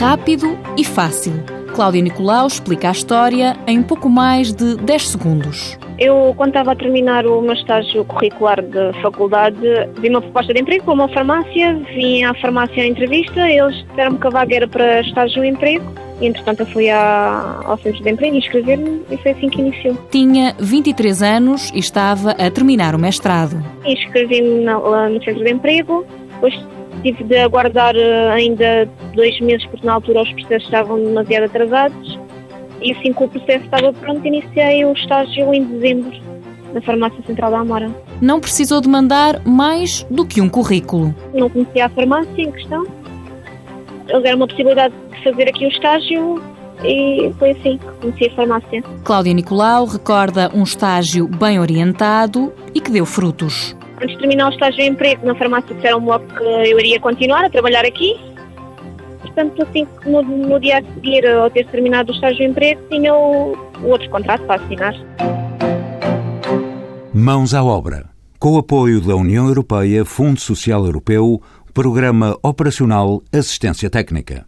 rápido e fácil. Cláudia Nicolau explica a história em pouco mais de 10 segundos. Eu, quando estava a terminar o meu estágio curricular de faculdade, vi uma proposta de emprego para uma farmácia, vim à farmácia à entrevista, eles disseram-me que a vaga era para estágio e emprego, e entretanto eu fui à, ao centro de emprego inscrever-me e foi assim que iniciou. Tinha 23 anos e estava a terminar o mestrado. Inscrevi-me lá no centro de emprego, depois tive de aguardar eh, ainda dois meses porque na altura os processos estavam demasiado atrasados e assim que o processo estava pronto iniciei o estágio em dezembro na Farmácia Central da Amora. Não precisou de mandar mais do que um currículo. Não conhecia a farmácia em questão. Eles deram uma possibilidade de fazer aqui o estágio e foi assim que conheci a farmácia. Cláudia Nicolau recorda um estágio bem orientado e que deu frutos. Antes de terminar o estágio de emprego na farmácia disseram-me logo que eu iria continuar a trabalhar aqui. Portanto, assim no, no dia a seguir, ao ter terminado o estágio de emprego, tinha o, o outro contrato para assinar. Mãos à obra. Com o apoio da União Europeia, Fundo Social Europeu, Programa Operacional Assistência Técnica.